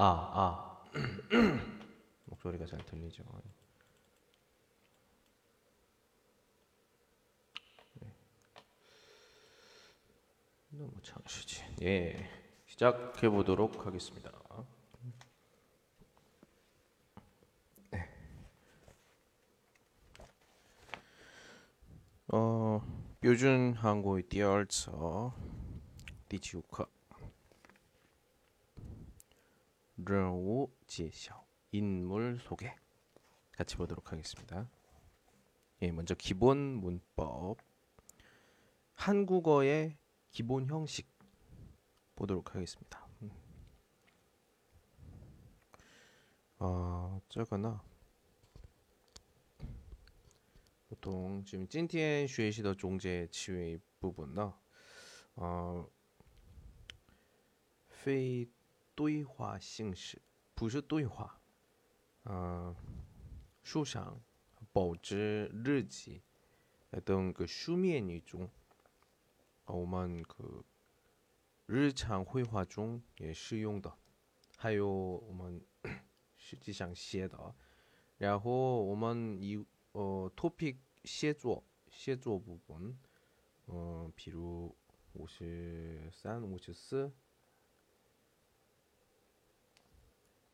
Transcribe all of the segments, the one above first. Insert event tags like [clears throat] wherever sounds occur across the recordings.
아, 아. [clears throat] 목소리가 잘 들리죠. 네. 너무 창시지. 뭐 예, 예. 시작해 보도록 하겠습니다. 네. 어, 표준 한국의 디얼서 디지오카 人物 지시어 인물 소개 같이 보도록 하겠습니다. 예, 먼저 기본 문법 한국어의 기본 형식 보도록 하겠습니다. 음. 아, 저거나 보통 지금 찐티엔 슈에시더 종제 치외 부분 나 어, 페이 对话形式，不是对话，呃，书上报纸、日记等个书面语中，我们个日常绘画中也适用的，还有我们 [coughs] 实际上写的，然后我们以呃 topic 写作写作部分，嗯、比如五十三、五十四。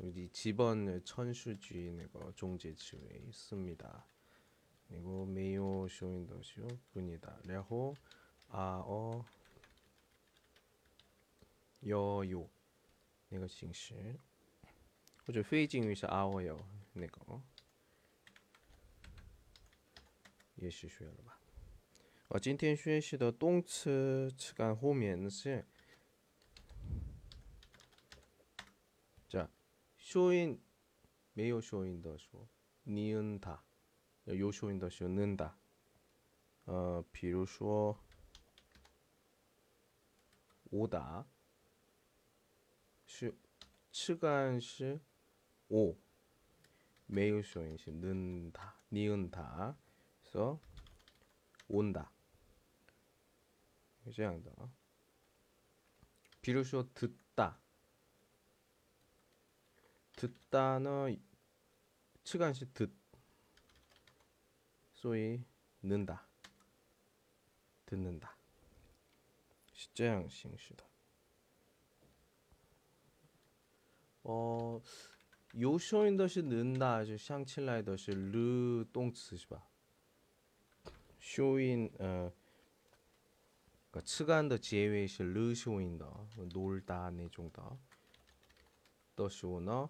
여기 집은 천수지 내가 종제 지회 씁니다. 그리고 메요 쇼인더쇼 뿐이다. 然后 아어 여요 那个形式或者非敬语是 아어요 那个也是学了吧？我今天学习的动词词干后面是 쇼인 没有 쇼인 的说 니은다 有 쇼인 的说 는다 呃比如说 오다 是 치간 是 오 没有 쇼인 是 는다 니은다 그래서 온다 这样的比如说 듣다 듣다는 측간시 듣 소위 는다. 듣는다. 시장 싱시다 어 요쇼인 더시 는다 아주 샹칠라이 더시 르 똥츠 시바. 쇼인 어 그러니까 측안 더 제외시 르쇼인 더 놀다 내종 더더 쇼너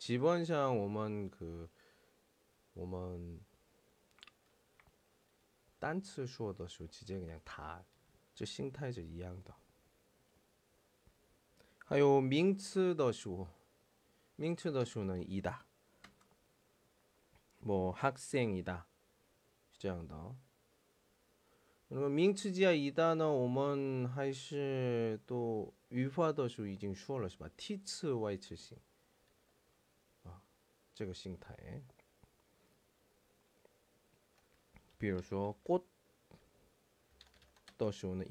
지번샹 오먼 그 오먼 단츠 슈어더슈 지제 그냥 다저 싱타이저 이양더 하요 밍츠더슈 밍츠더슈는 이다. 뭐 학생이다. 시장더 그러면 밍츠지아 이단어 오먼 하이시 또 위화더슈 이징 슈얼러시바 티츠 와이츠싱. 这个心态，比如说过，到时候呢，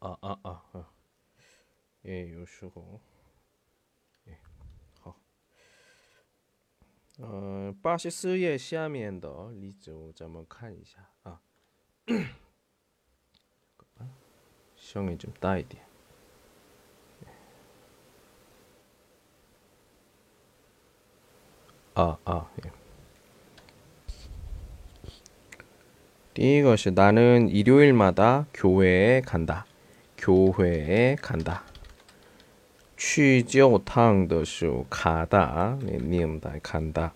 啊啊啊啊，也有时候，哎，好，呃，八十四页下面的例子，咱们看一下啊。 시험이 좀 따야 돼. 아, 아, 예. 이것이 나는 일요일마다 교회에 간다. 교회에 간다. 취조탕더쇼 가다. 네, 니음다 간다.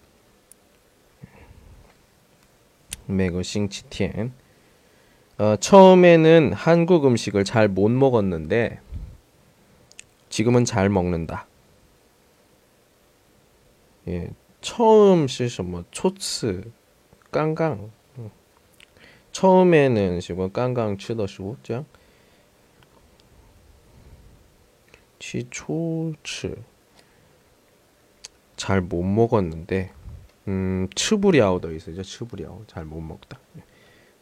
매거 싱치텐 어, 처음에는 한국 음식을 잘 못 먹었는데 지금은 잘 먹는다. 예, 처음 시험 뭐 초츠 깡깡 음. 처음에는 지금 뭐 깡깡 치더시고 짱 치초츠 잘 못 먹었는데 음 츠부리아오 더 있어요. 츠부리아오 잘 못 먹다. 예.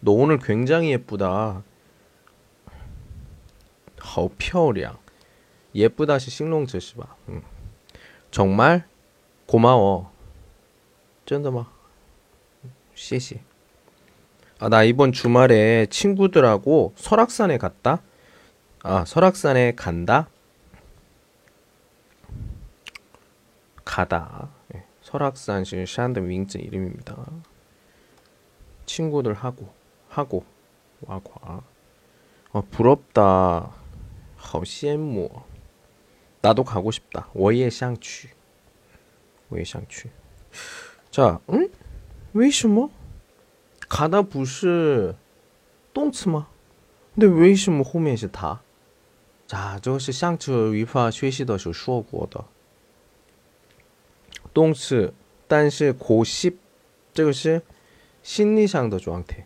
너 오늘 굉장히 예쁘다. 하우 펴오량. 예쁘다시 싱롱저시바. 응. 정말 고마워. 쩐다마. 씨씨. 아, 나 이번 주말에 친구들하고 설악산에 갔다. 아, 설악산에 간다. 가다. 예, 설악산 시 샨드 윙즈 이름입니다. 친구들하고 하고 와과. 어, 부럽다. 好羡慕. 나도 가고 싶다. 我也想去.我也想去. 자, 응? 为什么? 가다 不是动词吗? 근데 为什么后面是它? 자, 这个是上次语法学习的时候说过的动词但是 고십 这个是心理上的状态，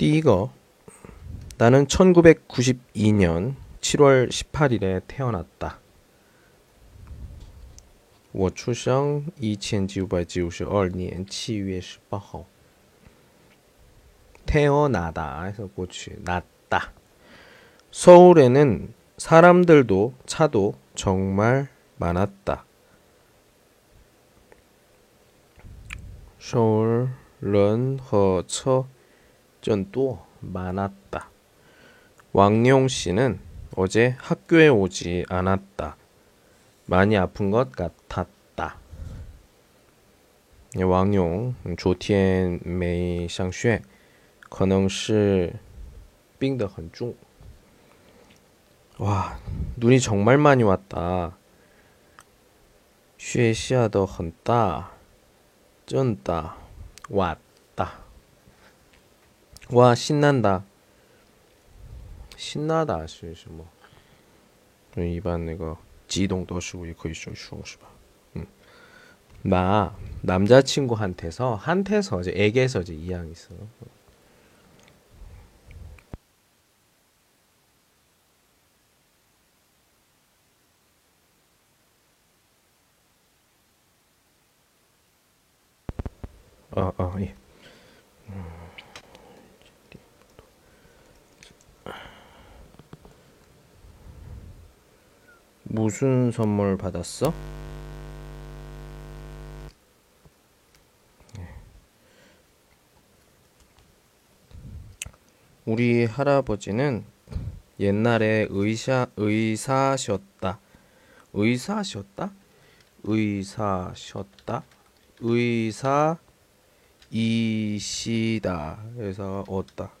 第一个 나는 1992년 7월 18일에 태어났다. 我出生1992年 7月 18号. 태어나다 해서 고치 낫다. 서울에는 사람들도 차도 정말 많았다. 서울 런허처 전도 많았다. 왕용 씨는 어제 학교에 오지 않았다. 많이 아픈 것 같았다. 왕용 조티엔 메이 상学 可能是病得很重. 와, 눈이 정말 많이 왔다. 雪下的很大. 쩐다. 왔다. 와, 신난다. 신나다 是什么? 일반 那个激动都是也可以说是吧? 음. 나 남자친구한테서 한테서 이제 에게서 이제 이양 있어. 어, 어, 예. 무슨 선물 받았어? 우리 할아버지는 옛날에 의사 의사셨다. 의사셨다? 의사셨다? 의사 이시다. 그래서 얻다.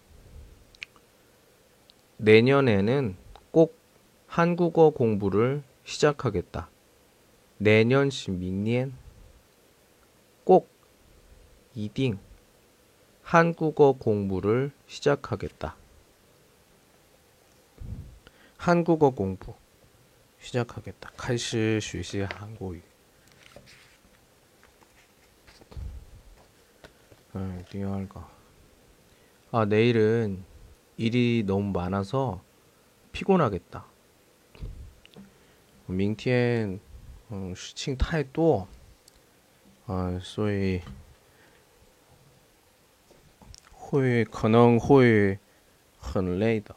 내년에는 꼭 한국어 공부를 시작하겠다. 내년是 明年. 꼭 이딩 한국어 공부를 시작하겠다. 한국어 공부 시작하겠다. 开始学习 한국어. 음, 第二个 아, 내일은 일이 너무 많아서 피곤하겠다. 밍티엔 어, 슈칭 타이 또 어, 소위 호의 가능 호의 헌 레이더.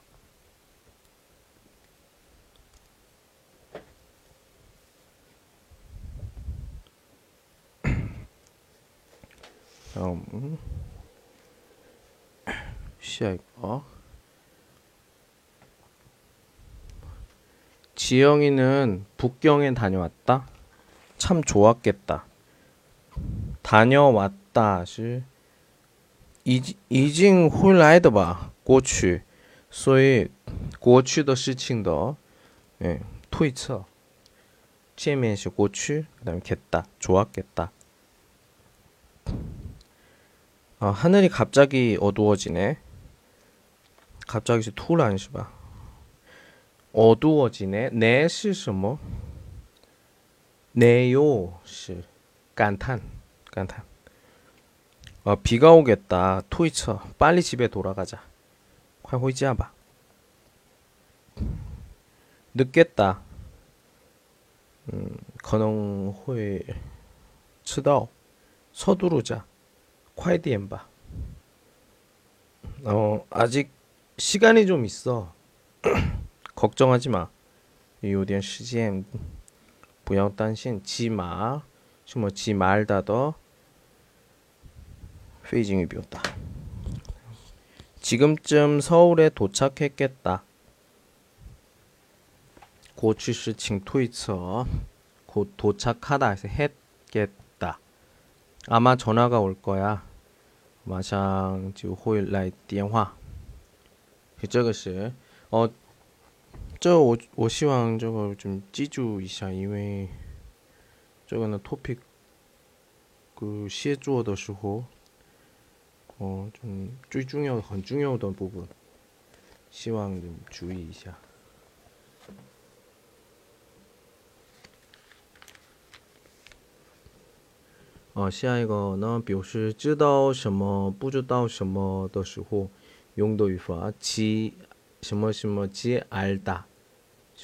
[clears throat] 다음 음. [clears throat] 시야 지영이는 북경에 다녀왔다. 참 좋았겠다. 다녀왔다 시 이징 홀라이더바 过去所以过去的事情的 예, 推测见面是过去 그다음에 겠다 좋았겠다 아, 하늘이 갑자기 어두워지네 갑자기 투란 是吧 어두워지네. 네是什么? 네요是 感叹 感叹. 어, 비가 오겠다. 토이처. 빨리 집에 돌아가자. 快回家吧. 늦겠다. 음, 可能会迟到. 서두르자. 快点吧. 어, 아직 시간이 좀 있어. [clears throat] 걱정하지 마. 有点时间不要担心，起码什么起 말다더 페이징이 비었다. 지금쯤 서울에 도착했겠다. 고취시칭 토이처 곧 도착하다 해서 했겠다. 아마 전화가 올 거야. 마상 지금 호일 라이 电话.这个是 어 这我我希望这个좀记住一下，因为这个呢 토픽 그写作的时候，哦，좀最重要、很重要的部分，希望좀注意一下。 어, 下一个呢，表示知道什么、不知道什么的时候，用的语法，即什么什么即알다。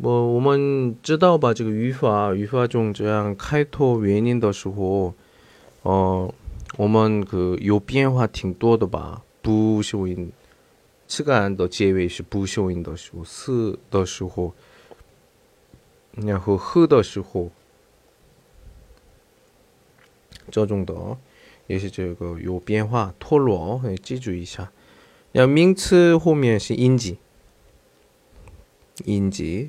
뭐, 我们知道吧，这个语法语法中这样开头原因的时候，呃，我们그有变化挺多的吧，不修音，词干的结尾是不修音的时候，是的时候，然后呵的时候，这种的也是这个有变化脱落，记住一下。然后名词后面是音节。音节，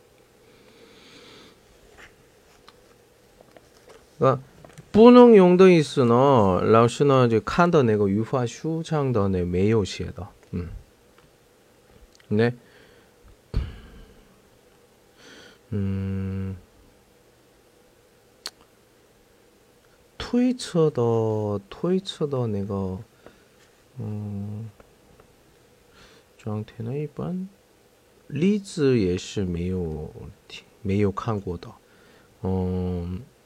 不能用的意思呢，老师呢就看到那个语法书上的那没有写的，嗯，那，嗯，推测的推测的那个，嗯，状态呢一般，例子也是没有没有看过的，嗯。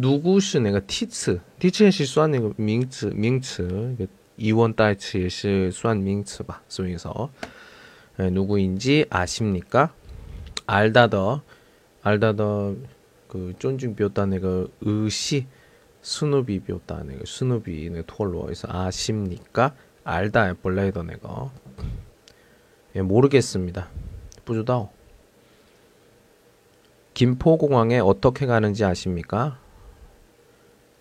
누구 시 내가 티츠 티츠의 시수한 내가 명츠 명츠 이원 따이츠의 시수한 명츠 봐 소위서 예, 누구인지 아십니까? 알다더 알다더 그 쫀중 비었다 내가 의시 수누비 비었다 내가 수누비 내 토로에서 아십니까? 알다 예, 볼라이더 내가 예, 모르겠습니다. 부주다 김포공항에 어떻게 가는지 아십니까?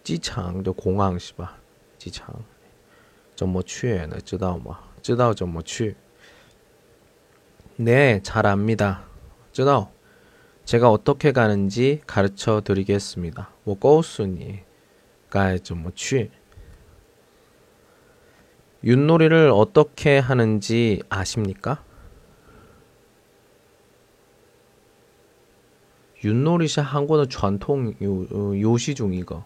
机场的공항是吧机场怎么去呢知道吗知道怎么去네 잘압니다 知道 제가 어떻게 가는지 가르쳐 드리겠습니다 我告诉你该怎么去 윷놀이를 어떻게 하는지 아십니까? 윷놀이是 한국의 전통 요시 중이거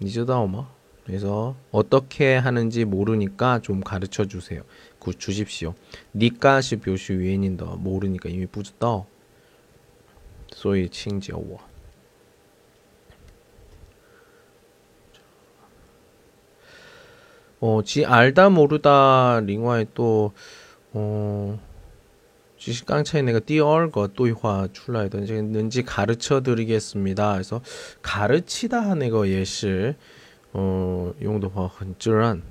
니즈다오마. 그래서 어떻게 하는지 모르니까 좀 가르쳐 주세요. 그 주십시오. 니까시 묘시 위엔인더 모르니까 이미 부즈다. 소위 칭지어워. 어, 지 알다 모르다 링화에 또 어. 就是刚才那个第二个对话出来的这个能지 가르쳐 드리겠습니다. 그래서 가르치다 하는 거 예시 어, 용도화 很自然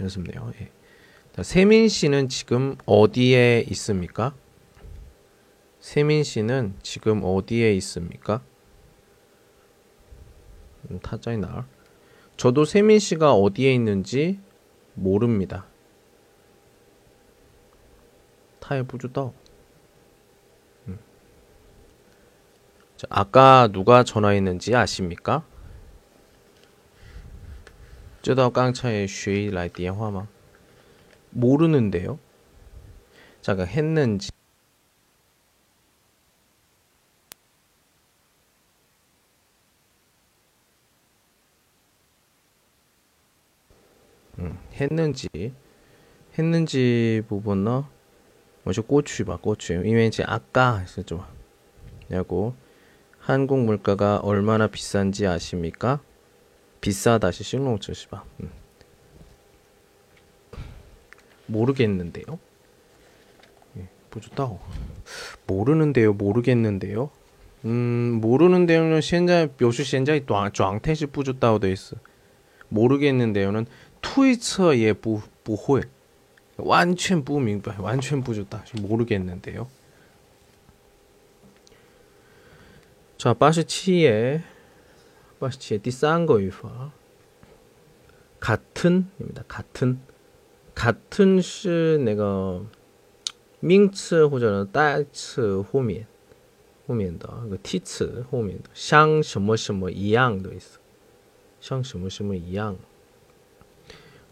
연습네요. 예. 세민 씨는 지금 어디에 있습니까? 세민 씨는 지금 어디에 있습니까? 음, 타짜이 나. 저도 세민 씨가 어디에 있는지 모릅니다. 他也不知道。嗯， 자, 아까 누가 전화했는지 아십니까? 知道刚才谁来电话吗? 모르는데요. 잠깐 했는지 음, 했는지 했는지 부분은 먼저 꼬치 봐 꼬치 因为 아까 했었죠. 야고 한국 물가가 얼마나 비싼지 아십니까? 비싸다시 싱롱츠시바. 음. 모르겠는데요. 예, 부주다오. 모르는데요. 모르겠는데요. 음, 모르는데요는 현재 묘수 현재 状态是不知道的 있어. 모르겠는데요는 트위처에 不不会 완전 不明白 완전 不知道 모르겠는데요. 자, 87에 87의 第三个语法 같은입니다. 같은 같은 是那个名词或者代词后面的，后面的个替词后面的像什么什么一样的意思，像什么什么一样。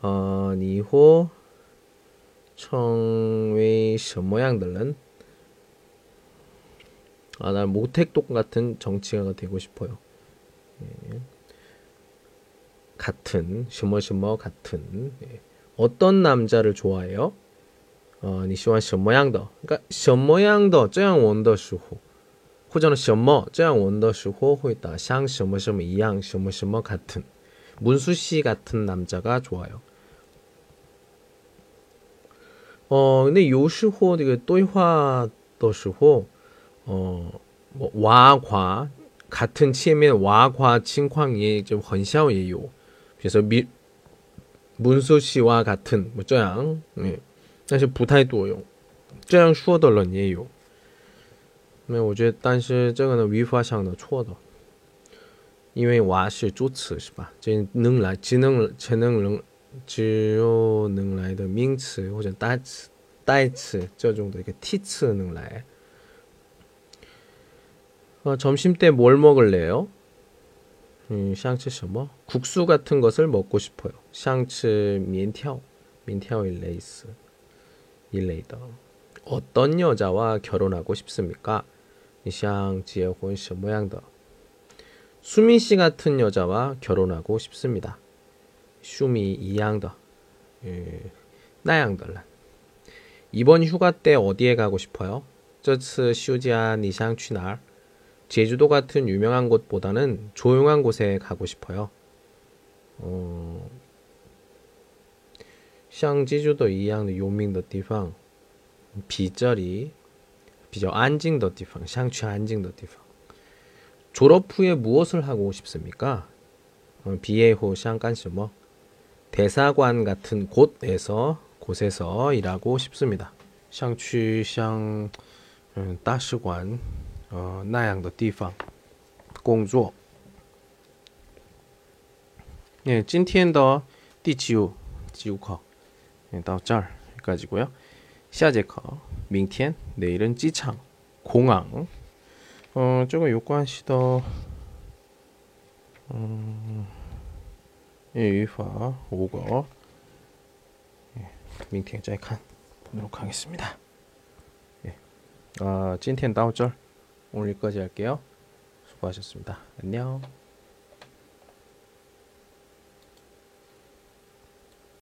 어니호청의什么样的人？ 아, 난 모택동 같은 정치가가 되고 싶어요. 예. 같은, 슈머슈머 같은. 예. 어떤 남자를 좋아해요? 어, 你喜欢什么样的? 그러니까 什么样的这样원더时候或者呢什么这样원더时候会打像什么什么一样什么什么 같은 문수 씨 같은 남자가 좋아요. 어, 근데 有时候这个对话的时候 어, 뭐 와과 같은 前面 와과 情况也就很像也有. 그래서 미, 문수 씨와 같은 뭐这样, 네. 但是不太多用.这样说的人也有. 没有，我觉得，但是这个呢，语法上的错的，因为瓦是助词是吧？这能来只能 只有能来的名词或者代词，代词这种的一个替词能来。 어, 점심 때 뭘 먹을래요? 음, 샹츠 什么? 국수 같은 것을 먹고 싶어요. 샹츠 面条,面条일레이스 일레이더. 어떤 여자와 결혼하고 싶습니까? 샹 지혜혼 什么样的? 수미 씨 같은 여자와 결혼하고 싶습니다. 슈미 이양더. 예, 나양더란. 이번 휴가 때 어디에 가고 싶어요? 这次休假你想去哪儿? 제주도 같은 유명한 곳보다는 조용한 곳에 가고 싶어요. 어, 像제주도一样的有名的地方比这里比较安静的地方想去安静的地方 졸업 후에 무엇을 하고 싶습니까? 어, 비에호 샹干什么 대사관 같은 곳에서 곳에서 일하고 싶습니다. 想去像嗯大使馆 어, 那样的地方工作. 예, 今天的第九九课到这儿까지고요. 下节课明天 내일은 지창 공항. 어, 저거 요관시더 음, 예, 유화 5거 예, 민팅 짜이칸 보도록 하겠습니다. 예, 아, 찐텐 다운절 오늘까지 할게요. 수고하셨습니다. 안녕.